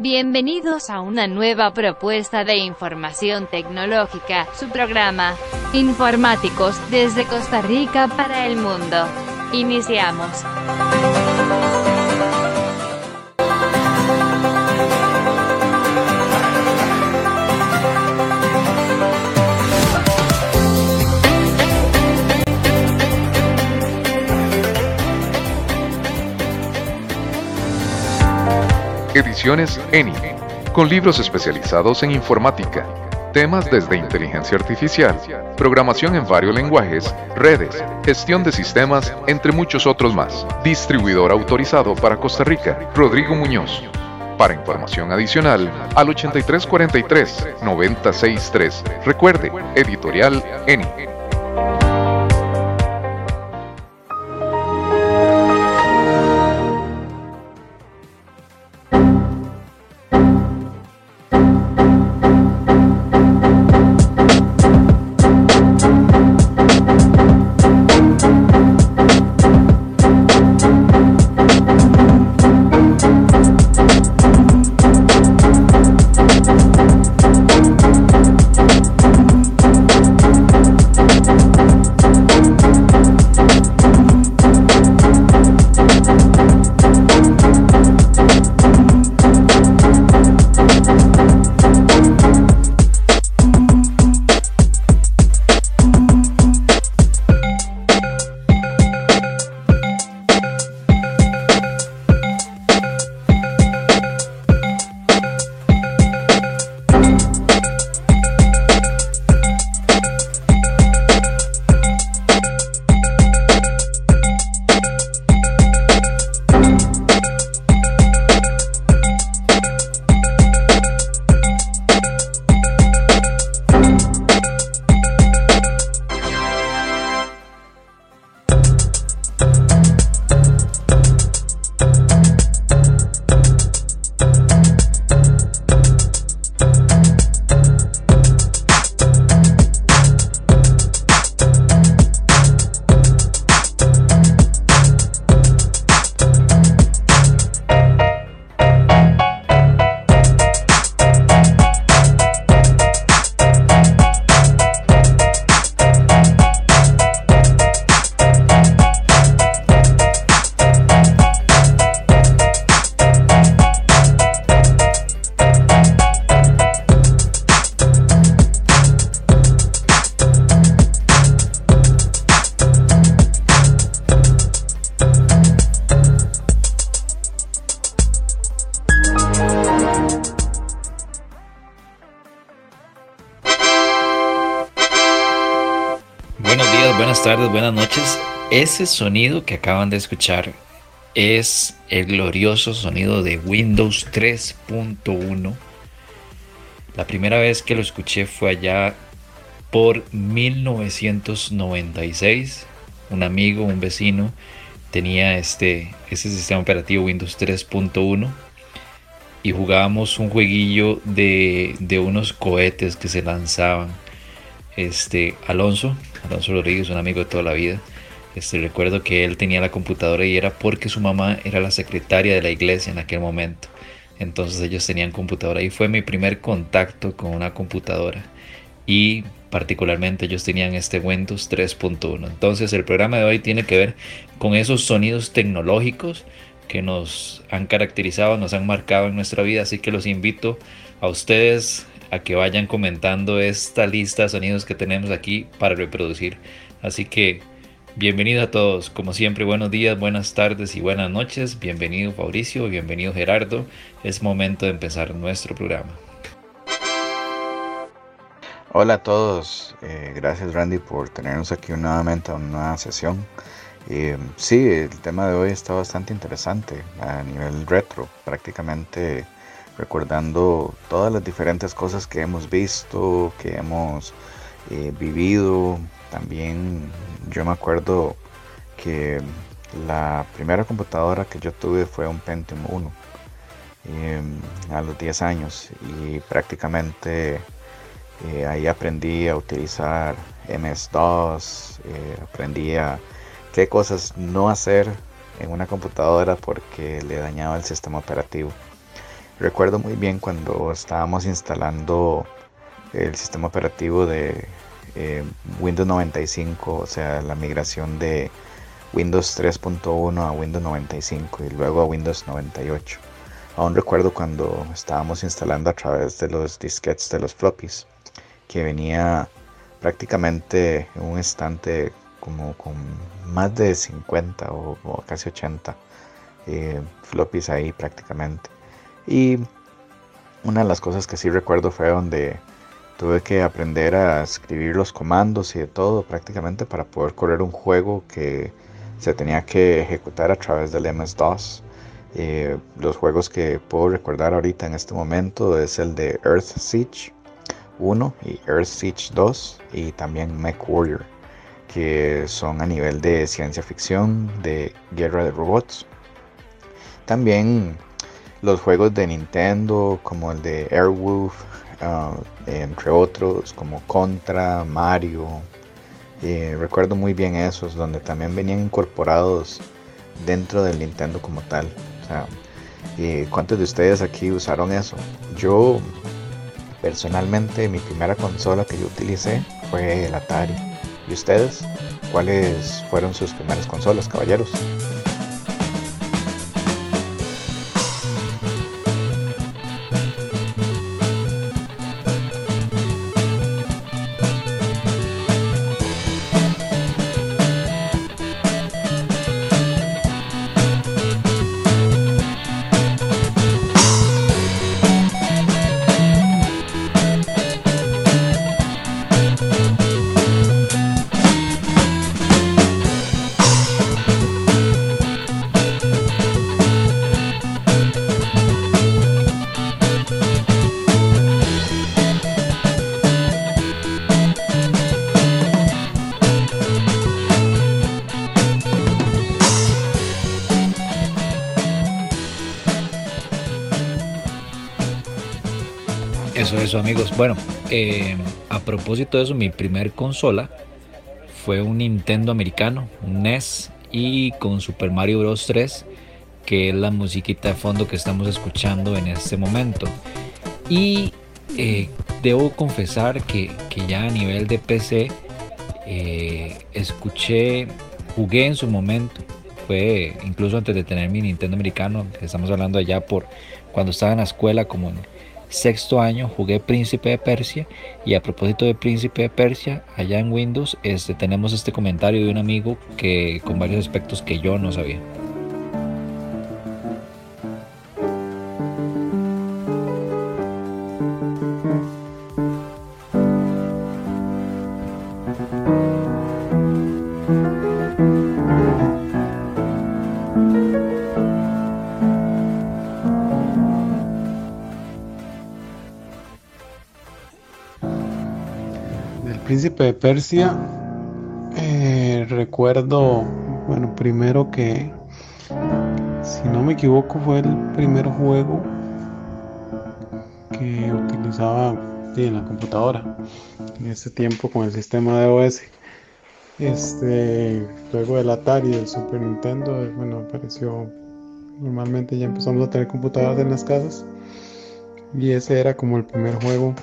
Bienvenidos a una nueva propuesta de información tecnológica, su programa, Informáticos, desde Costa Rica para el mundo. Iniciamos. Ediciones ENI, con libros especializados en informática, temas desde inteligencia artificial, programación en varios lenguajes, redes, gestión de sistemas, entre muchos otros más. Distribuidor autorizado para Costa Rica, Rodrigo Muñoz. Para información adicional, al 8343-963. Recuerde, editorial ENI. Ese sonido que acaban de escuchar es el glorioso sonido de Windows 3.1. La primera vez que lo escuché fue allá por 1996. Un amigo, un vecino, tenía este, sistema operativo Windows 3.1 y jugábamos un jueguillo de, de unos cohetes que se lanzaban este, Alonso, Alonso Rodríguez, un amigo de toda la vida. Este, recuerdo que él tenía la computadora y era porque su mamá era la secretaria de la iglesia en aquel momento. Entonces ellos tenían computadora y fue mi primer contacto con una computadora. Y particularmente ellos tenían este Windows 3.1. Entonces el programa de hoy tiene que ver con esos sonidos tecnológicos que nos han caracterizado, nos han marcado en nuestra vida. Así que los invito a ustedes a que vayan comentando esta lista de sonidos que tenemos aquí para reproducir. Así que bienvenido a todos, como siempre, buenos días, buenas tardes y buenas noches. Bienvenido Fabricio, bienvenido Gerardo. Es momento de empezar nuestro programa. Hola a todos, eh, gracias Randy por tenernos aquí nuevamente a una nueva sesión. Eh, sí, el tema de hoy está bastante interesante a nivel retro, prácticamente recordando todas las diferentes cosas que hemos visto, que hemos eh, vivido. También yo me acuerdo que la primera computadora que yo tuve fue un Pentium 1 em, a los 10 años y prácticamente eh, ahí aprendí a utilizar MS-DOS, eh, aprendí a qué cosas no hacer en una computadora porque le dañaba el sistema operativo. recuerdo muy bien cuando estábamos instalando el sistema operativo de eh, Windows 95, o sea, la migración de Windows 3.1 a Windows 95 y luego a Windows 98. Aún recuerdo cuando estábamos instalando a través de los disquetes de los floppies, que venía prácticamente un estante como con más de 50 o, casi 80 eh, floppies ahí prácticamente. Y una de las cosas que sí recuerdo fue donde tuve que aprender a escribir los comandos y de todo prácticamente para poder correr un juego que se tenía que ejecutar a través del MS-DOS. Eh, los juegos que puedo recordar ahorita en este momento es el de Earth Siege 1 y Earth Siege 2 y también Mech Warrior que son a nivel de ciencia ficción, de guerra de robots. También los juegos de Nintendo como el de Airwolf, ah, entre otros como Contra, Mario. Recuerdo muy bien esos, donde también venían incorporados dentro del Nintendo como tal. ¿Cuántos de ustedes aquí usaron eso? Yo, personalmente, mi primera consola que yo utilicé fue el Atari. ¿Y ustedes? ¿Cuáles fueron sus primeras consolas, caballeros? Eso, amigos. Bueno, eh, a propósito de eso, mi primer consola fue un Nintendo americano, un NES, y con Super Mario Bros. 3, que es la musiquita de fondo que estamos escuchando en este momento. Y eh, debo confesar que, ya a nivel de PC, eh, escuché, jugué en su momento, fue incluso antes de tener mi Nintendo americano, estamos hablando allá por cuando estaba en la escuela como en sexto año jugué Príncipe de Persia y a propósito de Príncipe de Persia, allá en Windows este, tenemos este comentario de un amigo que con varios aspectos que yo no sabía. Príncipe de Persia, eh, recuerdo, bueno, primero que, si no me equivoco, fue el primer juego que utilizaba en la computadora, en ese tiempo con el sistema de OS. Este, luego del Atari, del Super Nintendo, eh, bueno, apareció, normalmente ya empezamos a tener computadoras en las casas y ese era como el primer juego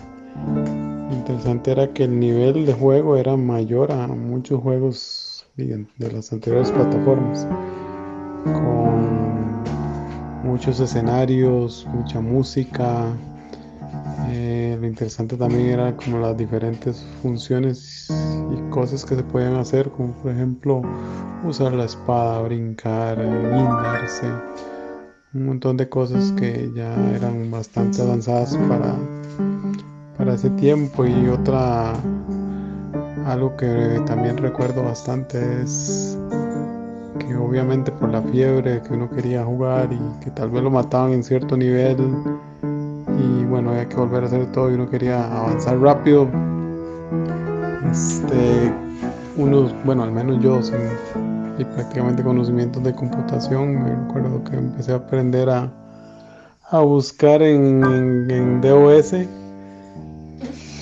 interesante era que el nivel de juego era mayor a muchos juegos de las anteriores plataformas, con muchos escenarios, mucha música. Eh, lo interesante también era como las diferentes funciones y cosas que se podían hacer, como por ejemplo usar la espada, brincar, guindarse, un montón de cosas que ya eran bastante avanzadas para para ese tiempo. Y otra algo que también recuerdo bastante es que obviamente por la fiebre que uno quería jugar y que tal vez lo mataban en cierto nivel y bueno había que volver a hacer todo y uno quería avanzar rápido. Este uno bueno al menos yo sin y prácticamente conocimientos de computación me recuerdo que empecé a aprender a, a buscar en, en, en DOS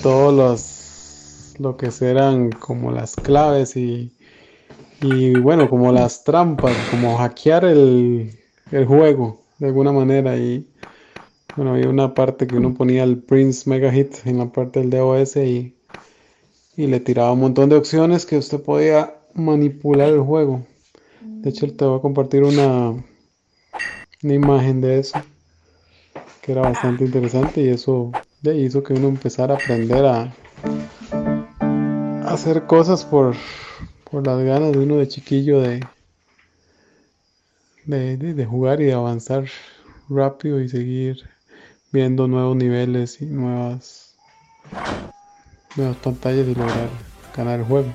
todos los lo que serán como las claves y, y bueno, como las trampas, como hackear el, el, juego de alguna manera y bueno, había una parte que uno ponía el Prince Mega Hit en la parte del DOS y, y le tiraba un montón de opciones que usted podía manipular el juego. De hecho, te voy a compartir una, una imagen de eso que era bastante interesante y eso hizo que uno empezara a aprender a, hacer cosas por, por las ganas de uno de chiquillo de, de, jugar y de avanzar rápido y seguir viendo nuevos niveles y nuevas, nuevas pantallas y lograr ganar el juego.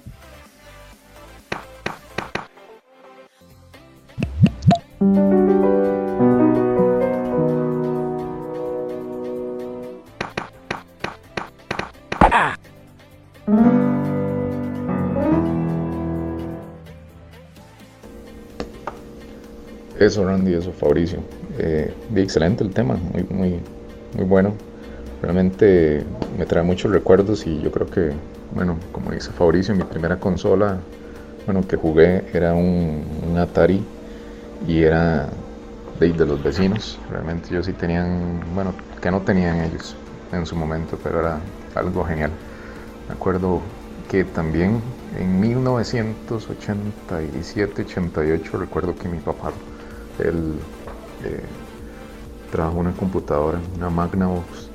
Eso, Randy, eso, Fabricio. Eh, excelente el tema, muy, muy, muy bueno. Realmente me trae muchos recuerdos y yo creo que, bueno, como dice Fabricio, mi primera consola, bueno, que jugué era un, Atari y era de, de, los vecinos. Realmente ellos sí tenían, bueno, que no tenían ellos en su momento, pero era algo genial. Me acuerdo que también en 1987-88 recuerdo que mi papá él eh, trabajó una computadora, una Magnavox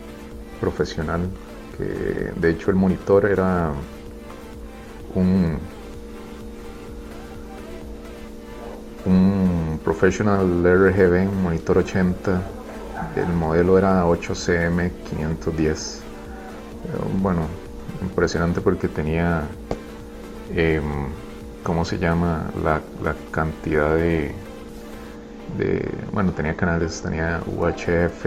profesional, que de hecho el monitor era un, un Professional RGB, un monitor 80, el modelo era 8CM510. Bueno, impresionante porque tenía, em, ¿cómo se llama? la cantidad de bueno, tenía canales, tenía UHF,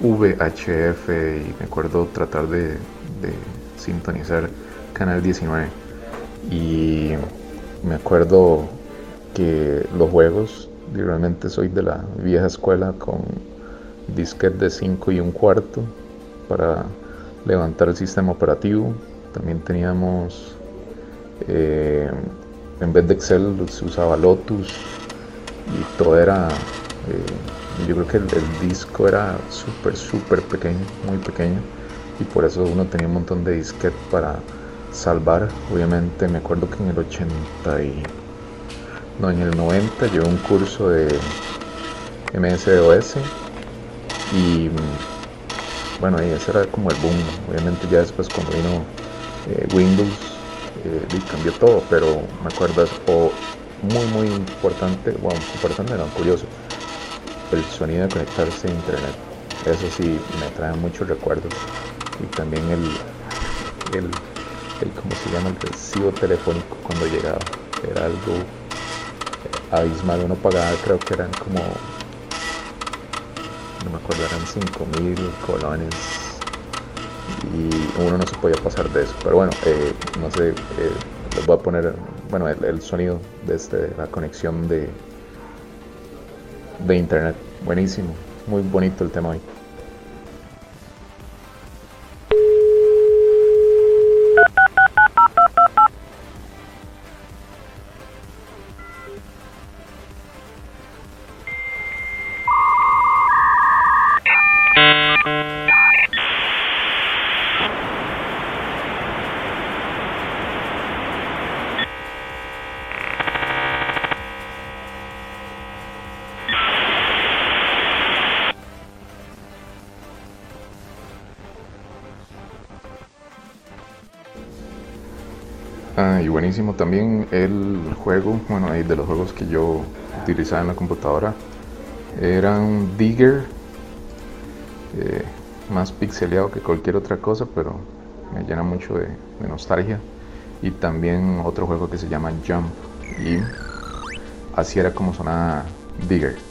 VHF y me acuerdo tratar de, sintonizar canal 19 y me acuerdo que los juegos, realmente soy de la vieja escuela con disquete de 5 y un cuarto para levantar el sistema operativo. También teníamos, eh, en vez de Excel se usaba Lotus, y todo era, eh, yo creo que el, disco era súper, súper pequeño, muy pequeño, y por eso uno tenía un montón de disquetes para salvar. Obviamente me acuerdo que en el 80 y... No, en el 90 llevé un curso de MS-DOS y bueno, y ese era como el boom. Obviamente ya después cuando vino eh, Windows eh, cambió todo, pero me acuerdo, o muy muy importante, bueno, importante no, curioso, el sonido de conectarse a internet. Eso sí me trae muchos recuerdos. Y también el, el, el ¿cómo se llama? El recibo telefónico cuando llegaba. Era algo abismal. Uno pagaba, creo que eran como, no me acuerdo, eran 5 mil colones. Y uno no se podía pasar de eso. Pero bueno, eh, no sé, eh, les voy a poner bueno, el, sonido desde la conexión de, de internet. Buenísimo, muy bonito el tema hoy. También el juego, bueno, de los juegos que yo utilizaba en la computadora, era un Digger, eh, más pixeleado que cualquier otra cosa, pero me llena mucho de, de nostalgia. Y también otro juego que se llama Jump, y así era como sonaba Digger.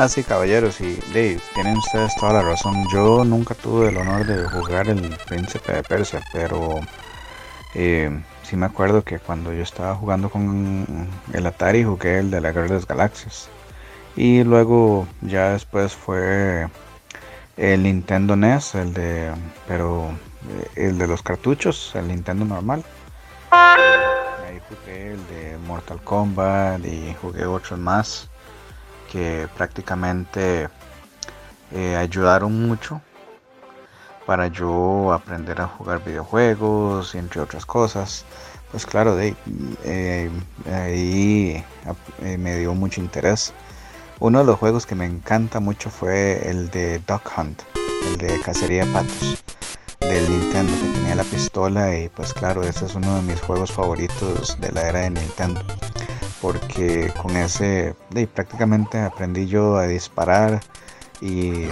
Ah, sí, caballeros, y Dave, tienen ustedes toda la razón. Yo nunca tuve el honor de jugar el Príncipe de Persia, pero eh, sí me acuerdo que cuando yo estaba jugando con el Atari jugué el de la Guerra de las Galaxias. Y luego ya después fue el Nintendo NES, el de, pero eh, el de los cartuchos, el Nintendo normal. Ahí jugué el de Mortal Kombat y jugué otros más que prácticamente eh, ayudaron mucho para yo aprender a jugar videojuegos y entre otras cosas. Pues claro, de, eh, ahí eh, me dio mucho interés. Uno de los juegos que me encanta mucho fue el de Duck Hunt, el de cacería de patos del Nintendo que tenía la pistola y pues claro, ese es uno de mis juegos favoritos de la era de Nintendo porque con ese prácticamente aprendí yo a disparar y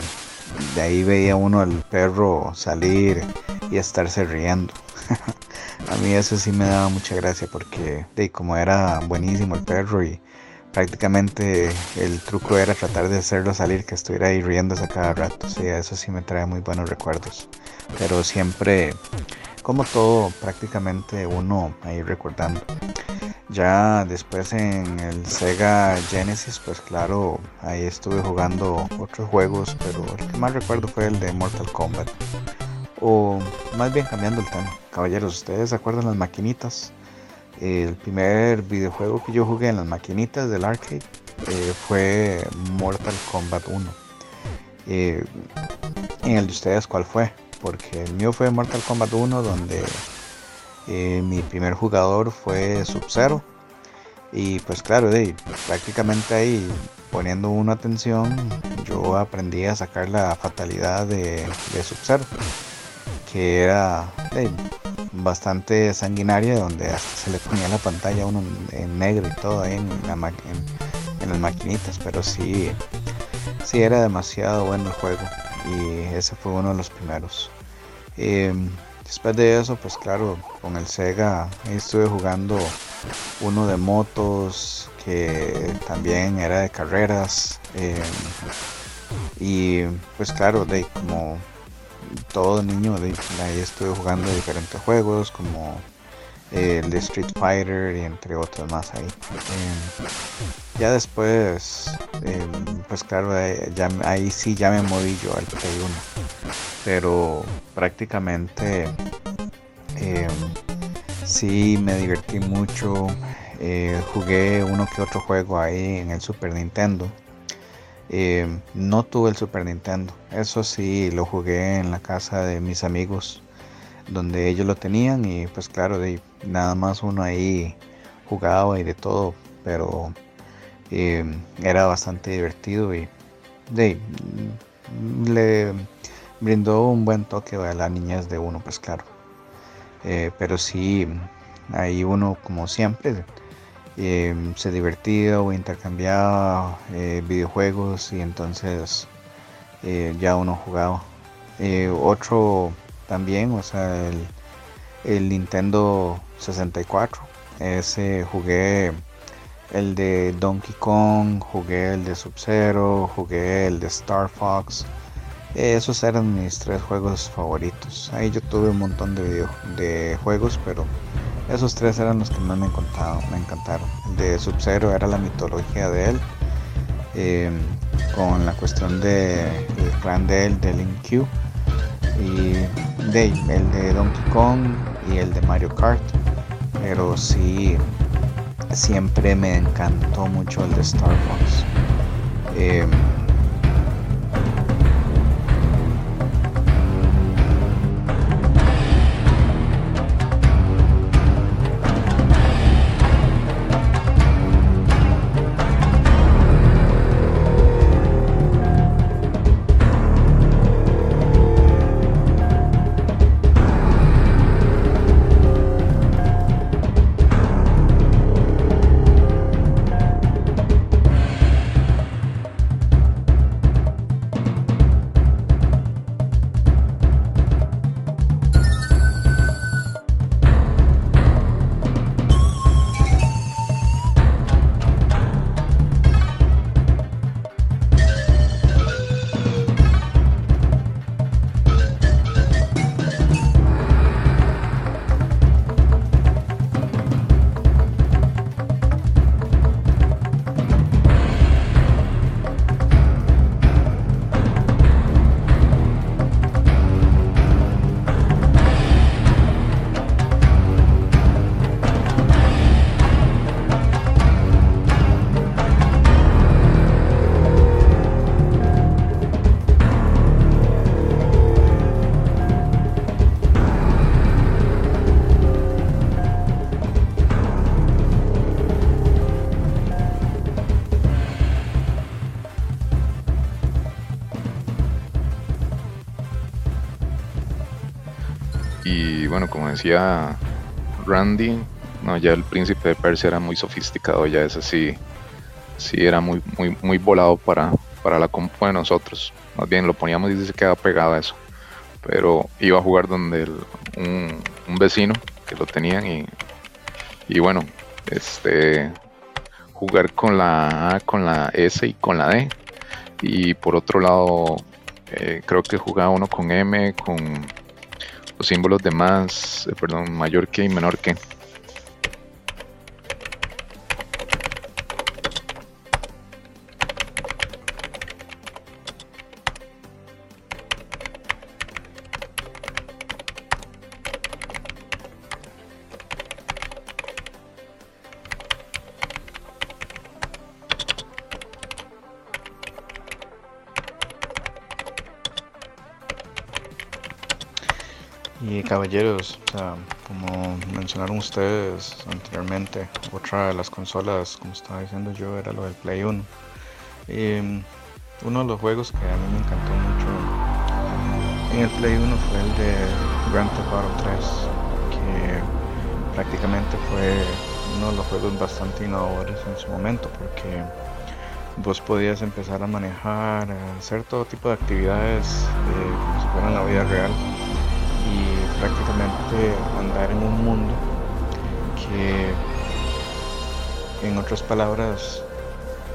de ahí veía uno al perro salir y estarse riendo. a mí eso sí me daba mucha gracia porque de, como era buenísimo el perro y prácticamente el truco era tratar de hacerlo salir que estuviera ahí riéndose cada rato. Sí, eso sí me trae muy buenos recuerdos. Pero siempre, como todo, prácticamente uno ahí recordando. Ya después en el Sega Genesis, pues claro, ahí estuve jugando otros juegos, pero el que más recuerdo fue el de Mortal Kombat. O más bien cambiando el tema. Caballeros, ¿ustedes se acuerdan las maquinitas? El primer videojuego que yo jugué en las maquinitas del arcade eh, fue Mortal Kombat 1. Eh, ¿En el de ustedes cuál fue? Porque el mío fue Mortal Kombat 1 donde eh, mi primer jugador fue Sub-Zero. Y pues claro, prácticamente ahí poniendo una atención, yo aprendí a sacar la fatalidad de, Sub-Zero, que era bastante sanguinaria, donde hasta se le ponía la pantalla uno en negro y todo ahí en, las maquinitas, pero sí, sí era demasiado bueno el juego y ese fue uno de los primeros. Em, Después de eso, pues claro, con el Sega estuve jugando uno de motos que también era de carreras. Eh, y pues claro, de, como todo niño, de, ahí estuve jugando diferentes juegos como el de Street Fighter y entre otros más ahí. Eh, ya después, pues claro, ahí sí ya me moví yo al Play 1 pero prácticamente eh, sí me divertí mucho. Eh, jugué uno que otro juego ahí en el Super Nintendo. Eh, no tuve el Super Nintendo, eso sí lo jugué en la casa de mis amigos, donde ellos lo tenían y pues claro, de, nada más uno ahí jugaba y de todo, pero era bastante divertido y de, le brindó un buen toque a la niñez de uno, pues claro. Eh, pero sí, ahí uno, como siempre, eh, se divertía o intercambiaba eh, videojuegos y entonces ya uno jugaba. otro también, o sea, el, Nintendo 64, ese jugué el de Donkey Kong, jugué el de Sub-Zero, jugué el de Star Fox esos eran mis tres juegos favoritos. Ahí yo tuve un montón de, de juegos, pero esos tres eran los que más me, me encantaron. El de Sub-Zero era la mitología de él, eh, con la cuestión de el clan de él, de Link Q, y el de Donkey Kong y el de Mario Kart. Pero sí, siempre me encantó mucho el de Star Fox. Eh, bueno, como decía Randy, ya el príncipe de Persia era muy sofisticado, ya ese sí, sí era muy, muy, muy volado para, para la compu de nosotros. Más bien lo poníamos y se quedaba pegado a eso. Pero iba a jugar donde un, vecino que lo tenían y, y bueno, este jugar con la A, con la S y con la D. Y por otro lado, eh, creo que jugaba uno con M, con los símbolos de más, eh, perdón, mayor que y menor que. Como mencionaron ustedes anteriormente, otra de las consolas, como estaba diciendo yo, era lo del Play 1. Y uno de los juegos que a mí me encantó mucho en el Play 1 fue el de Grand Theft Auto 3, que prácticamente fue uno de los juegos bastante innovadores en su momento, porque vos podías empezar a manejar, a hacer todo tipo de actividades eh, como si fueran la vida real prácticamente andar en un mundo que en otras palabras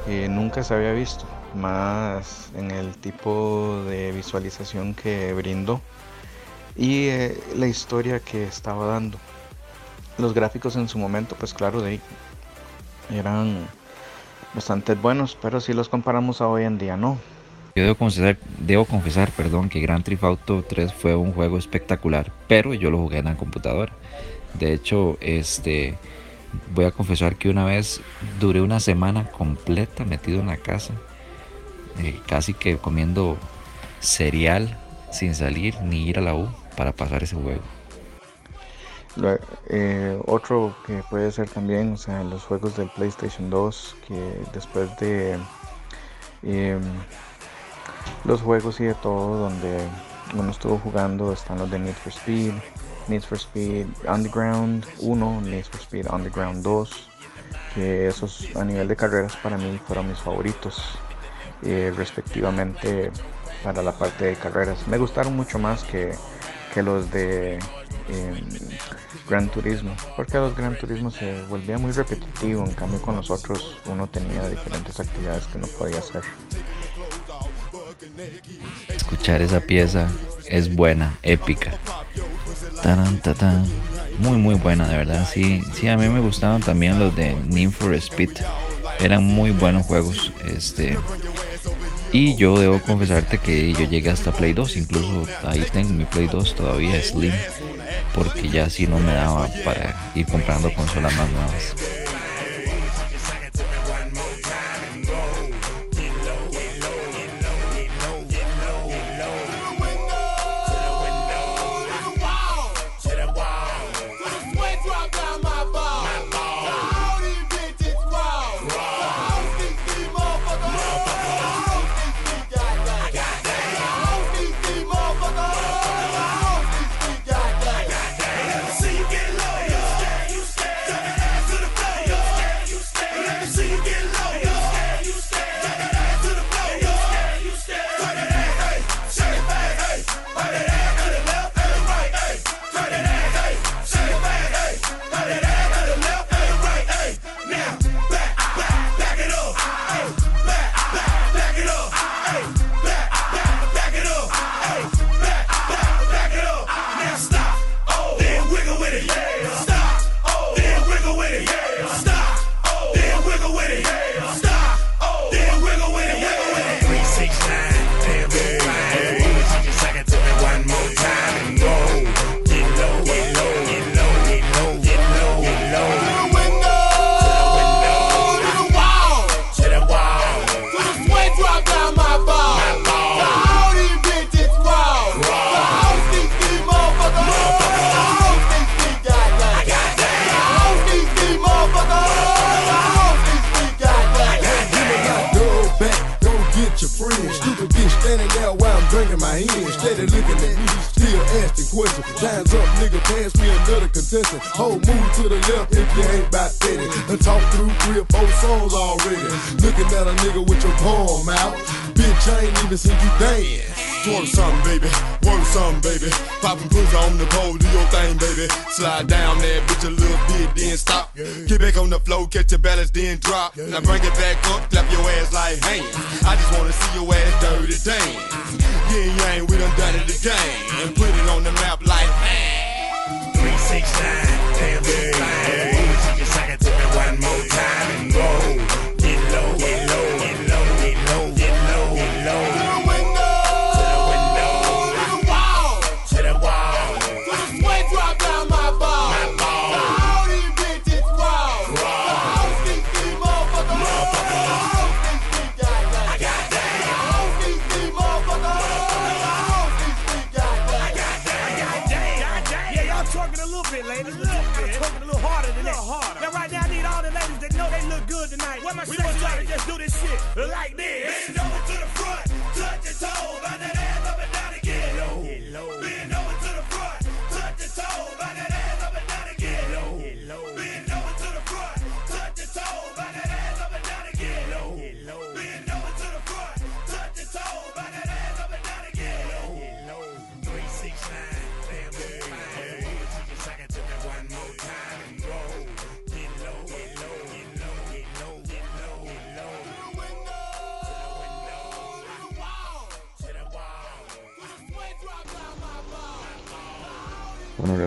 eh, nunca se había visto, más en el tipo de visualización que brindó y eh, la historia que estaba dando. Los gráficos en su momento, pues claro, de eran bastante buenos, pero si los comparamos a hoy en día, no. Yo debo confesar, debo confesar, perdón, que Grand Theft Auto 3 fue un juego espectacular, pero yo lo jugué en la computadora. De hecho, este voy a confesar que una vez duré una semana completa metido en la casa, eh, casi que comiendo cereal sin salir ni ir a la U para pasar ese juego. Eh, otro que puede ser también, o sea, los juegos del PlayStation 2, que después de em, los juegos y de todo donde uno estuvo jugando están los de Need for Speed, Need for Speed Underground 1, Need for Speed Underground 2, que esos a nivel de carreras para mí fueron mis favoritos, eh, respectivamente para la parte de carreras. Me gustaron mucho más que, los de em, Gran Turismo, porque los Gran Turismo se volvía muy repetitivo, en cambio con los otros uno tenía diferentes actividades que no podía hacer. Escuchar esa pieza es buena, épica. Muy, muy buena, de verdad. Sí, sí, a mí me gustaban también los de Need for Speed. Eran muy buenos juegos. Este. Y yo debo confesarte que yo llegué hasta Play 2. Incluso ahí tengo mi Play 2 todavía Slim. Porque ya así no me daba para ir comprando consolas más nuevas. Bring it back up, clap your ass like hands. I just wanna see your ass dirty dance. Yeah, yang, we done done it again. And put it on the map like, man. 369, damn, it's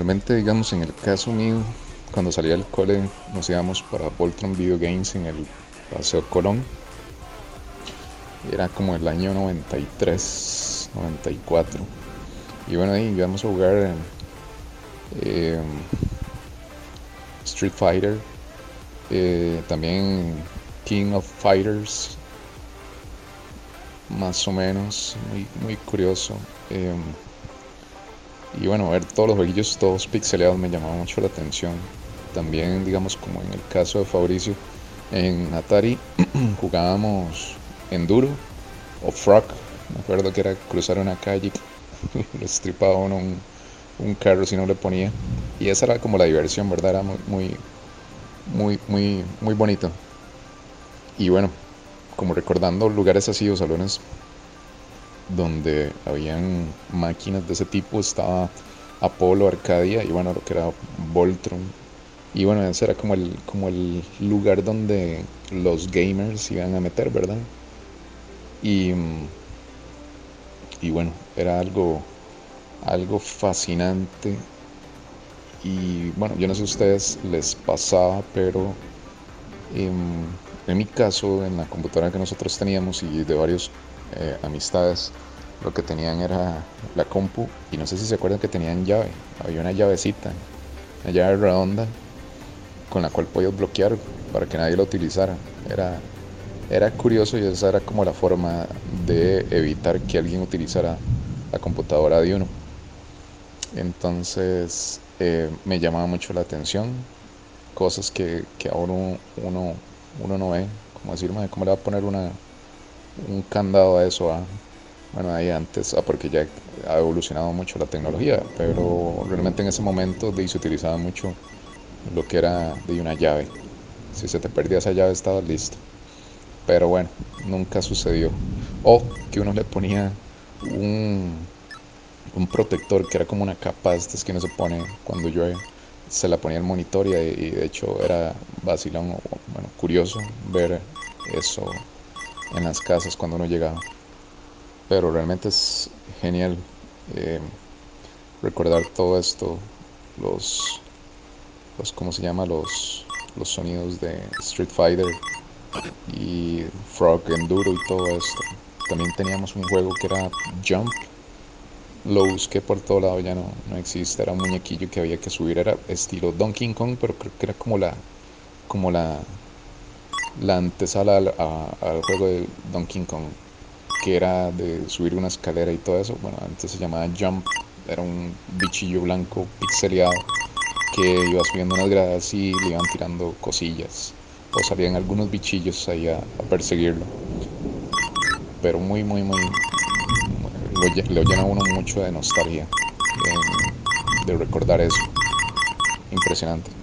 Bueno, realmente, digamos, en el caso mío, cuando salía del cole, nos íbamos para Voltron Video Games en el Paseo Colón. Era como el año 93, 94. Y bueno, ahí íbamos a jugar eh, Street Fighter, eh, también King of Fighters, más o menos, muy, muy curioso. Em, y bueno, ver todos los jueguillos todos pixeleados me llamaba mucho la atención. También, digamos, como en el caso de Fabricio, en Atari jugábamos Enduro o Frog. Me acuerdo que era cruzar una calle, lo estripaba uno un, carro si no le ponía. Y esa era como la diversión, ¿verdad? Era muy, muy, muy, muy, muy bonito. Y bueno, como recordando lugares así o salones donde habían máquinas de ese tipo, estaba Apolo, Arcadia y bueno, lo que era Voltron. Y bueno, ese era como el, como el lugar donde los gamers iban a meter, ¿verdad? Y, y bueno, era algo, algo fascinante. Y bueno, yo no sé a ustedes les pasaba, pero em, en mi caso, en la computadora que nosotros teníamos y de varios eh, amistades, lo que tenían era la compu y no sé si se acuerdan que tenían llave, había una llavecita, una llave redonda con la cual podías bloquear para que nadie lo utilizara. Era, era curioso y esa era como la forma de evitar que alguien utilizara la computadora de uno. Entonces eh, me llamaba mucho la atención, cosas que, que ahora uno, uno, uno no ve, como decirme, ¿cómo le va a poner una, un candado a eso? ah? Bueno, ahí antes, porque ya ha evolucionado mucho la tecnología, pero realmente en ese momento se utilizaba mucho lo que era de una llave. Si se te perdía esa llave, estabas listo. Pero bueno, nunca sucedió. O que uno le ponía un, un protector que era como una capa estas que uno se pone cuando llueve. Se la ponía el monitor y, y de hecho era vacilón, bueno, curioso ver eso en las casas cuando uno llegaba. Pero realmente es genial eh, recordar todo esto, los, los, ¿cómo se llama? Los, los sonidos de Street Fighter y Frog Enduro y todo esto. También teníamos un juego que era Jump. Lo busqué por todo lado, ya no, no existe. Era un muñequillo que había que subir. Era estilo Donkey Kong, pero creo que era como la, como la, la antesala al, juego de Donkey Kong, que era de subir una escalera y todo eso. Bueno, antes se llamaba Jump. Era un bichillo blanco pixeleado que iba subiendo unas gradas y le iban tirando cosillas. O salían algunos bichillos ahí a, perseguirlo. Pero muy, muy, muy. Lo, lo llena uno mucho de nostalgia. de- de recordar eso. impresionante.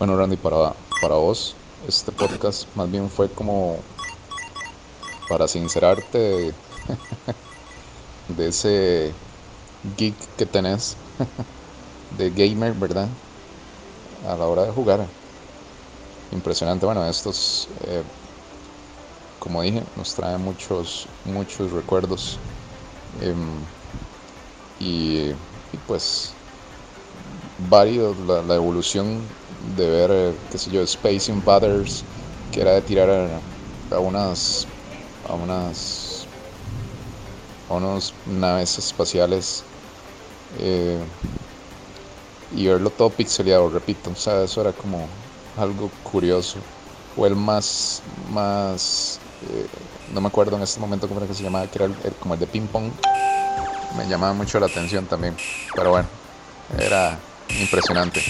Bueno, Randy, para, para vos, este podcast más bien fue como para sincerarte de, ese geek que tenés de gamer, ¿verdad? A la hora de jugar. Impresionante. Bueno, estos, eh, como dije, nos trae muchos, muchos recuerdos. Em, y, pues varios, la evolución de ver, eh, qué sé yo, Space Invaders, que era de tirar a, unas, a unas, a unas naves espaciales eh, y verlo todo pixeleado, repito, o sea, eso era como algo curioso. O el más, más, eh, no me acuerdo en este momento cómo era que se llamaba, que era como el de ping pong, me llamaba mucho la atención también, pero bueno, era impresionante.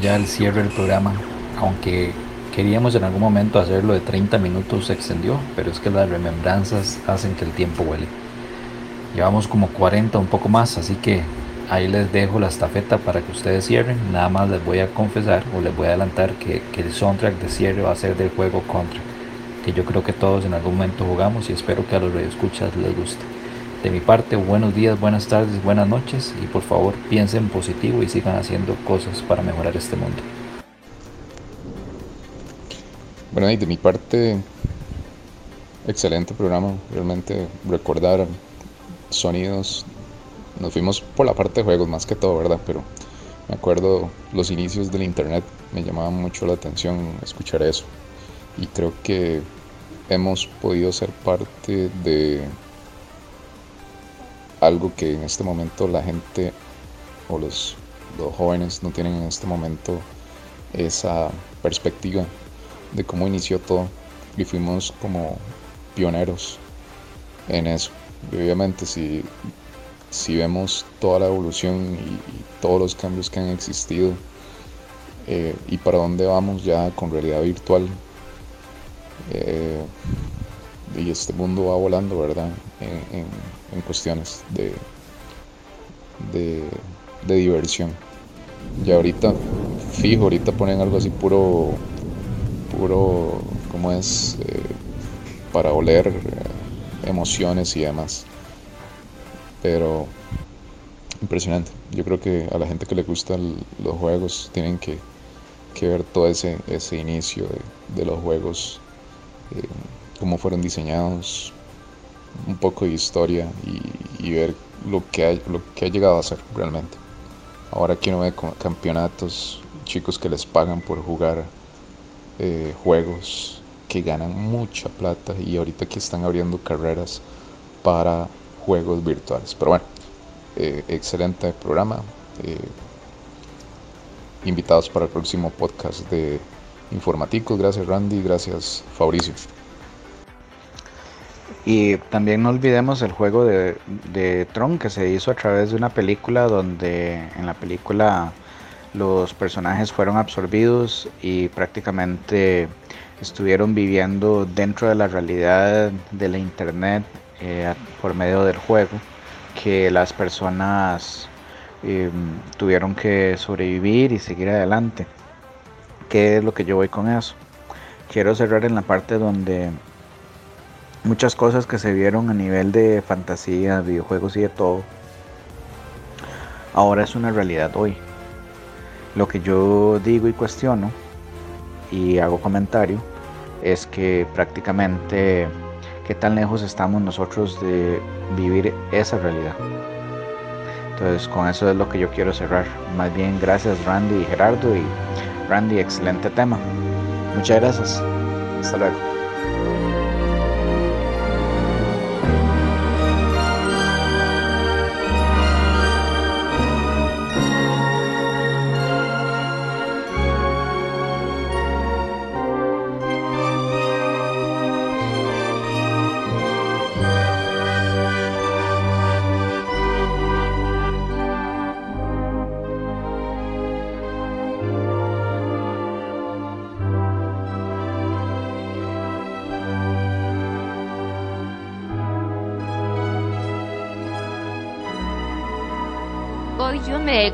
Ya al cierre del programa, aunque queríamos en algún momento hacerlo de 30 minutos, se extendió, pero es que las remembranzas hacen que el tiempo huele. Llevamos como 40, un poco más, así que ahí les dejo la estafeta para que ustedes cierren. Nada más les voy a confesar o les voy a adelantar que, que el soundtrack de cierre va a ser del juego Contra, que yo creo que todos en algún momento jugamos y espero que a los radioescuchas les guste. De mi parte, buenos días, buenas tardes, buenas noches y por favor piensen positivo y sigan haciendo cosas para mejorar este mundo. Bueno, y de mi parte, excelente programa. Realmente recordar sonidos. Nos fuimos por la parte de juegos más que todo, ¿verdad? Pero me acuerdo los inicios del internet. Me llamaba mucho la atención escuchar eso. Y creo que hemos podido ser parte de algo que en este momento la gente o los, jóvenes no tienen en este momento esa perspectiva de cómo inició todo y fuimos como pioneros en eso. Y obviamente si, si vemos toda la evolución y, todos los cambios que han existido eh, y para dónde vamos ya con realidad virtual, eh, y este mundo va volando, ¿verdad? En- en cuestiones de, de, diversión. Y ahorita, fijo, ahorita ponen algo así puro, puro, ¿cómo es? Eh, para oler eh, emociones y demás. Pero impresionante. Yo creo que a la gente que le gustan los juegos tienen que, que ver todo ese, ese inicio de, de los juegos, eh, cómo fueron diseñados, un poco de historia y, ver lo que, ha, lo que ha llegado a ser realmente. Ahora aquí uno ve campeonatos, chicos que les pagan por jugar eh, juegos que ganan mucha plata y ahorita que están abriendo carreras para juegos virtuales. Pero bueno, eh, excelente programa. eh, invitados para el próximo podcast de Informaticos. Gracias Randy, gracias Fabricio. Y también no olvidemos el juego de, de Tron que se hizo a través de una película donde en la película los personajes fueron absorbidos y prácticamente estuvieron viviendo dentro de la realidad de la internet eh, por medio del juego que las personas eh, tuvieron que sobrevivir y seguir adelante. ¿Qué es lo que yo voy con eso? Quiero cerrar en la parte donde muchas cosas que se vieron a nivel de fantasía, videojuegos y de todo, ahora es una realidad hoy. Lo que yo digo y cuestiono y hago comentario es que prácticamente qué tan lejos estamos nosotros de vivir esa realidad. Entonces con eso es lo que yo quiero cerrar. Más bien gracias Randy y Gerardo y Randy, excelente tema. Muchas gracias. Hasta luego.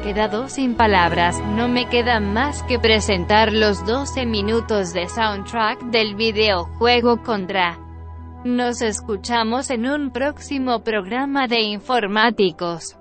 Quedado sin palabras, no me queda más que presentar los 12 minutos de soundtrack del videojuego Contra. Nos escuchamos en un próximo programa de informáticos.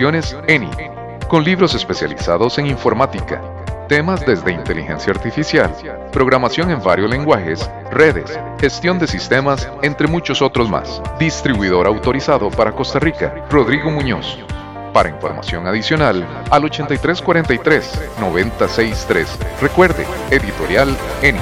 ENI, con libros especializados en informática, temas desde inteligencia artificial, programación en varios lenguajes, redes, gestión de sistemas, entre muchos otros más. Distribuidor autorizado para Costa Rica, Rodrigo Muñoz. Para información adicional, al 8343-963. Recuerde, editorial ENI.